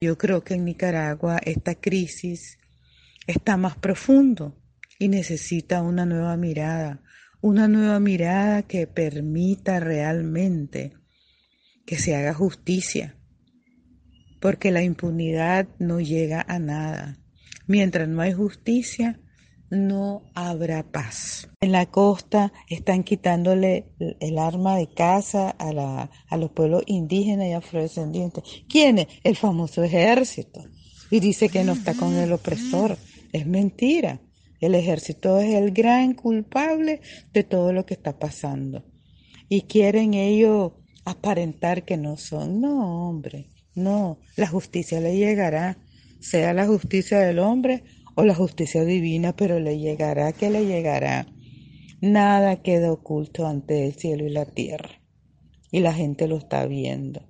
Yo creo que en Nicaragua esta crisis está más profundo y necesita una nueva mirada, una nueva mirada que permita realmente que se haga justicia, porque la impunidad no llega a nada. Mientras no hay justicia, no habrá paz. En la costa están quitándole el arma de caza a, la, a los pueblos indígenas y afrodescendientes. ¿Quién es? El famoso ejército. Y dice que no está con el opresor. Es mentira. El ejército es el gran culpable de todo lo que está pasando. Y quieren ellos aparentar que no son. No, hombre, no. La justicia le llegará, sea la justicia del hombre o la justicia divina, pero le llegará que le llegará. Nada queda oculto ante el cielo y la tierra. Y la gente lo está viendo.